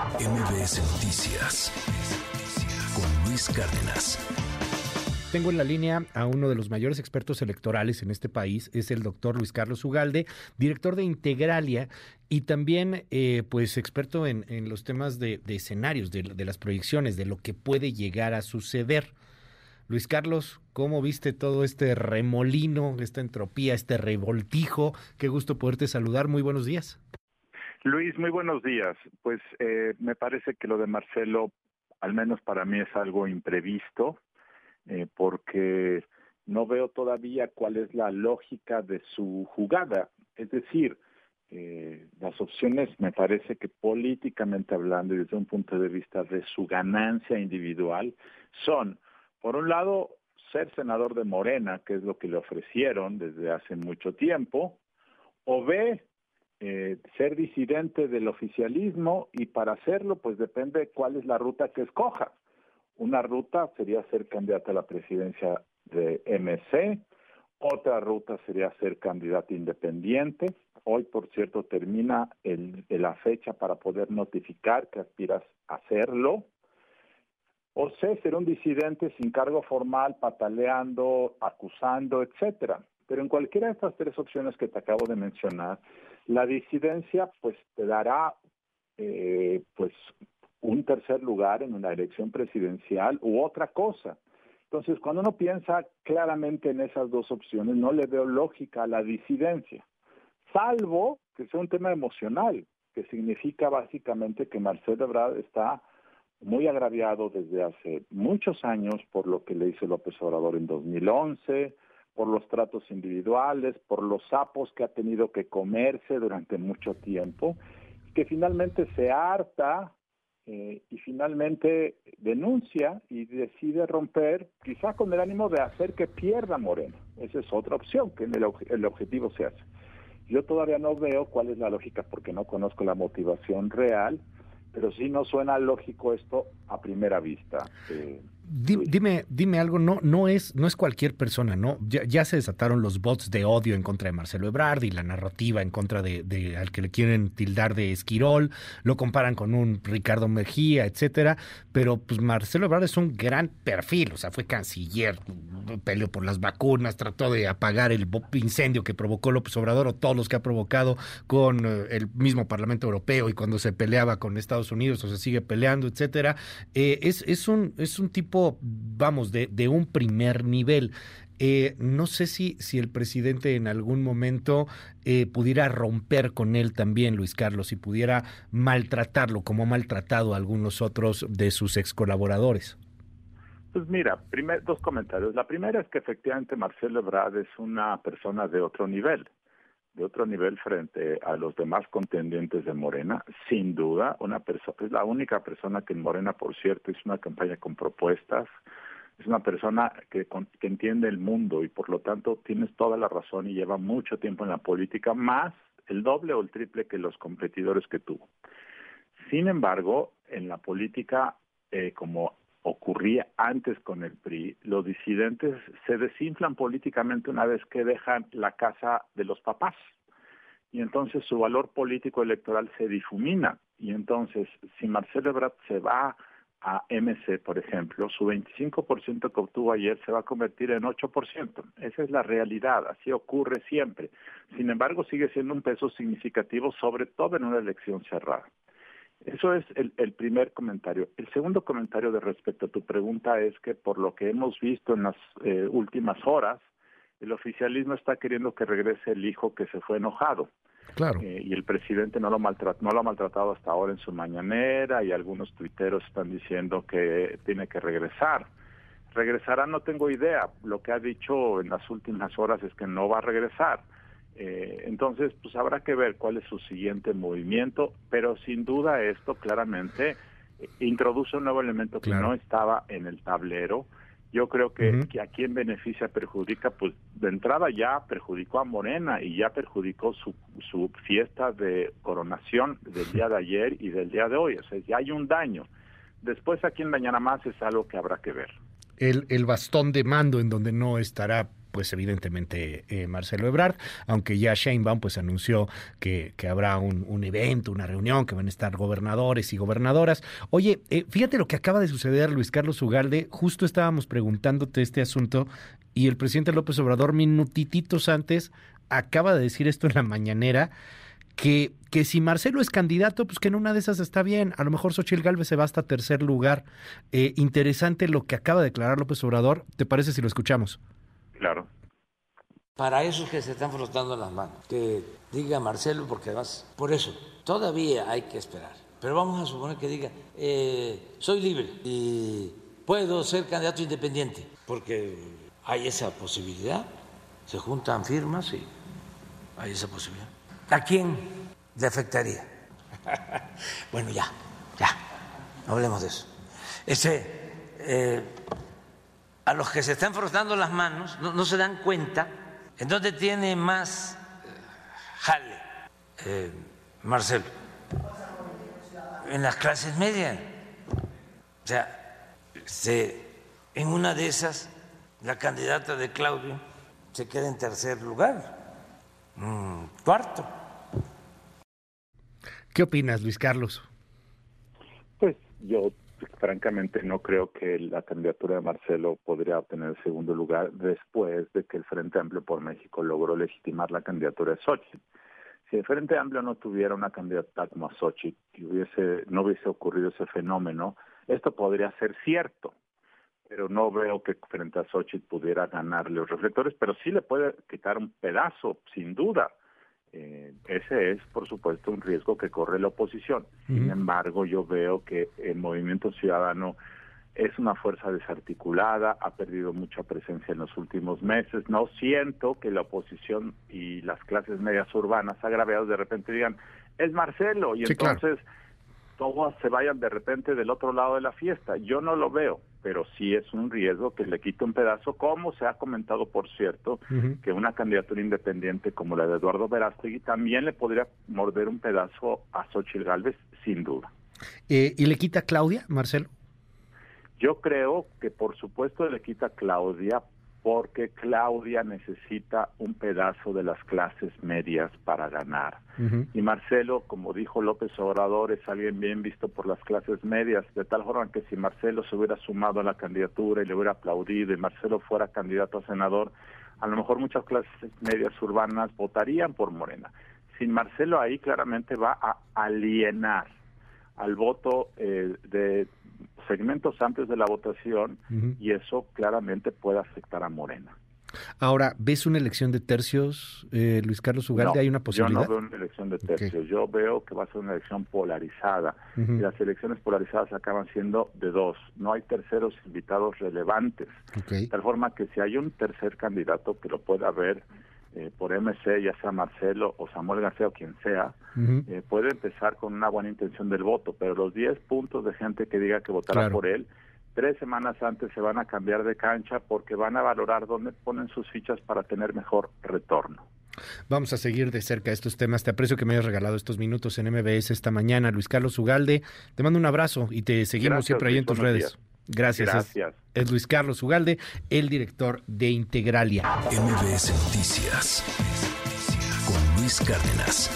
MBS Noticias con Luis Cárdenas. Tengo en la línea a uno de los mayores expertos electorales en este país, es el doctor Luis Carlos Ugalde, director de Integralia y también eh, pues experto en, los temas de, escenarios, de, de, las proyecciones, de lo que puede llegar a suceder. Luis Carlos, ¿cómo viste todo este remolino, esta entropía, este revoltijo? Qué gusto poderte saludar. Muy buenos días. Luis, muy buenos días. Pues eh, me parece que lo de Marcelo, al menos para mí, es algo imprevisto, eh, porque no veo todavía cuál es la lógica de su jugada. Es decir, eh, las opciones me parece que políticamente hablando y desde un punto de vista de su ganancia individual son, por un lado, ser senador de Morena, que es lo que le ofrecieron desde hace mucho tiempo, o B, eh, ser disidente del oficialismo y para hacerlo pues depende cuál es la ruta que escoja. Una ruta sería ser candidato a la presidencia de MC, otra ruta sería ser candidato independiente. Hoy, por cierto, termina la fecha para poder notificar que aspiras a hacerlo. O C, ser un disidente sin cargo formal, pataleando, acusando, etcétera. Pero en cualquiera de estas tres opciones que te acabo de mencionar, la disidencia pues te dará eh, pues un tercer lugar en una elección presidencial u otra cosa. Entonces, cuando uno piensa claramente en esas dos opciones, no le veo lógica a la disidencia, salvo que sea un tema emocional, que significa básicamente que Marcelo Ebrard está muy agraviado desde hace muchos años por lo que le hizo López Obrador en 2011, por los tratos individuales, por los sapos que ha tenido que comerse durante mucho tiempo, que finalmente se harta eh, y finalmente denuncia y decide romper, quizá con el ánimo de hacer que pierda Moreno. Esa es otra opción, que el, el objetivo se hace. Yo todavía no veo cuál es la lógica porque no conozco la motivación real, pero sí no suena lógico esto a primera vista. Eh, dime, dime algo, no, no es, no es cualquier persona, ¿no? Ya, se desataron los bots de odio en contra de Marcelo Ebrard y la narrativa en contra de, al que le quieren tildar de Esquirol, lo comparan con un Ricardo Mejía, etcétera, pero pues Marcelo Ebrard es un gran perfil, o sea, fue canciller, peleó por las vacunas, trató de apagar el incendio que provocó López Obrador o todos los que ha provocado con eh, el mismo Parlamento Europeo y cuando se peleaba con Estados Unidos o se sigue peleando, etcétera. Eh, es, es, un, es un tipo, vamos, de, un primer nivel. Eh, no sé si, si el presidente en algún momento pudiera romper con él también, Luis Carlos, y pudiera maltratarlo como ha maltratado a algunos otros de sus ex colaboradores. Pues mira, dos comentarios. La primera es que efectivamente Marcelo Ebrard es una persona de otro nivel, de otro nivel frente a los demás contendientes de Morena, sin duda, una persona, es la única persona que en Morena, por cierto, hizo una campaña con propuestas, es una persona que, que entiende el mundo y por lo tanto tienes toda la razón y lleva mucho tiempo en la política, más el doble o el triple que los competidores que tuvo. Sin embargo, en la política, eh, como ocurría antes con el PRI, los disidentes se desinflan políticamente una vez que dejan la casa de los papás. Y entonces su valor político electoral se difumina. Y entonces, si Marcelo Ebrard se va a MC, por ejemplo, su 25% que obtuvo ayer se va a convertir en 8%. Esa es la realidad, así ocurre siempre. Sin embargo, sigue siendo un peso significativo, sobre todo en una elección cerrada. Eso es el, primer comentario. El segundo comentario de respecto a tu pregunta es que por lo que hemos visto en las eh, últimas horas, el oficialismo está queriendo que regrese el hijo que se fue enojado. Claro. Eh, y el presidente no lo, maltrat no lo ha maltratado hasta ahora en su mañanera y algunos tuiteros están diciendo que tiene que regresar. ¿Regresará? No tengo idea. Lo que ha dicho en las últimas horas es que no va a regresar. Eh, entonces, pues habrá que ver cuál es su siguiente movimiento, pero sin duda esto claramente eh, introduce un nuevo elemento que no estaba en el tablero. Yo creo que, que, a quien beneficia perjudica, pues de entrada ya perjudicó a Morena y ya perjudicó su, su fiesta de coronación del día de ayer y del día de hoy. O sea, ya hay un daño. Después a quien mañana más es algo que habrá que ver el, el, bastón de mando en donde no estará pues evidentemente eh, Marcelo Ebrard, aunque ya Sheinbaum pues anunció que, que habrá un, evento, una reunión, que van a estar gobernadores y gobernadoras. Oye, eh, fíjate lo que acaba de suceder, Luis Carlos Ugalde, justo estábamos preguntándote este asunto y el presidente López Obrador minutititos antes acaba de decir esto en la mañanera, que, que si Marcelo es candidato, pues que en una de esas está bien. A lo mejor Xochitl Galvez se va hasta tercer lugar. Eh, interesante lo que acaba de declarar López Obrador. ¿Te parece si lo escuchamos? Claro. Para esos que se están frotando las manos, que diga Marcelo, porque además, por eso, todavía hay que esperar. Pero vamos a suponer que diga, eh, soy libre y puedo ser candidato independiente, porque hay esa posibilidad, se juntan firmas y hay esa posibilidad. ¿A quién le afectaría? bueno, ya, ya, hablemos de eso. Ese, eh, a los que se están frotando las manos no, no se dan cuenta en dónde tiene más eh, jale eh, Marcelo. En las clases medias. O sea, se, en una de esas, la candidata de Claudio se queda en tercer lugar, mm, cuarto. ¿Qué opinas, Luis Carlos? Pues yo francamente no creo que la candidatura de Marcelo podría obtener el segundo lugar después de que el Frente Amplio por México logró legitimar la candidatura de Xochitl. Si el Frente Amplio no tuviera una candidata como Xochitl y hubiese, no hubiese ocurrido ese fenómeno, esto podría ser cierto, pero no veo que frente a Xochitl pudiera ganarle los reflectores, pero sí le puede quitar un pedazo, sin duda. Eh, ese es, por supuesto, un riesgo que corre la oposición. Sin uh -huh. embargo, yo veo que el movimiento ciudadano es una fuerza desarticulada, ha perdido mucha presencia en los últimos meses. No siento que la oposición y las clases medias urbanas agraviadas de repente digan, es Marcelo, y sí, entonces claro. Todos se vayan de repente del otro lado de la fiesta. Yo no lo veo pero sí es un riesgo que le quite un pedazo, como se ha comentado, por cierto, uh -huh. que una candidatura independiente como la de Eduardo Verástegui también le podría morder un pedazo a Xochitl Galvez, sin duda. Eh, ¿Y le quita Claudia, Marcelo? Yo creo que por supuesto le quita Claudia porque Claudia necesita un pedazo de las clases medias para ganar. Uh -huh. Y Marcelo, como dijo López Obrador, es alguien bien visto por las clases medias, de tal forma que si Marcelo se hubiera sumado a la candidatura y le hubiera aplaudido y Marcelo fuera candidato a senador, a lo mejor muchas clases medias urbanas votarían por Morena. Sin Marcelo ahí claramente va a alienar al voto eh, de segmentos amplios de la votación uh -huh. y eso claramente puede afectar a Morena. Ahora, ¿ves una elección de tercios, eh, Luis Carlos Ugalde? No, ¿Hay una posibilidad? Yo no veo una elección de tercios. Okay. Yo veo que va a ser una elección polarizada. Uh -huh. Y las elecciones polarizadas acaban siendo de dos. No hay terceros invitados relevantes. Okay. De tal forma que si hay un tercer candidato que lo pueda haber eh, por MC, ya sea Marcelo o Samuel García o quien sea, uh -huh. eh, puede empezar con una buena intención del voto, pero los 10 puntos de gente que diga que votará claro. por él, tres semanas antes se van a cambiar de cancha porque van a valorar dónde ponen sus fichas para tener mejor retorno. Vamos a seguir de cerca estos temas. Te aprecio que me hayas regalado estos minutos en MBS esta mañana. Luis Carlos Ugalde, te mando un abrazo y te seguimos Gracias, siempre ahí en tus redes. Días. Gracias. Gracias. Es, es, Luis Carlos Ugalde, el director de Integralia. MBS Noticias con Luis Cárdenas.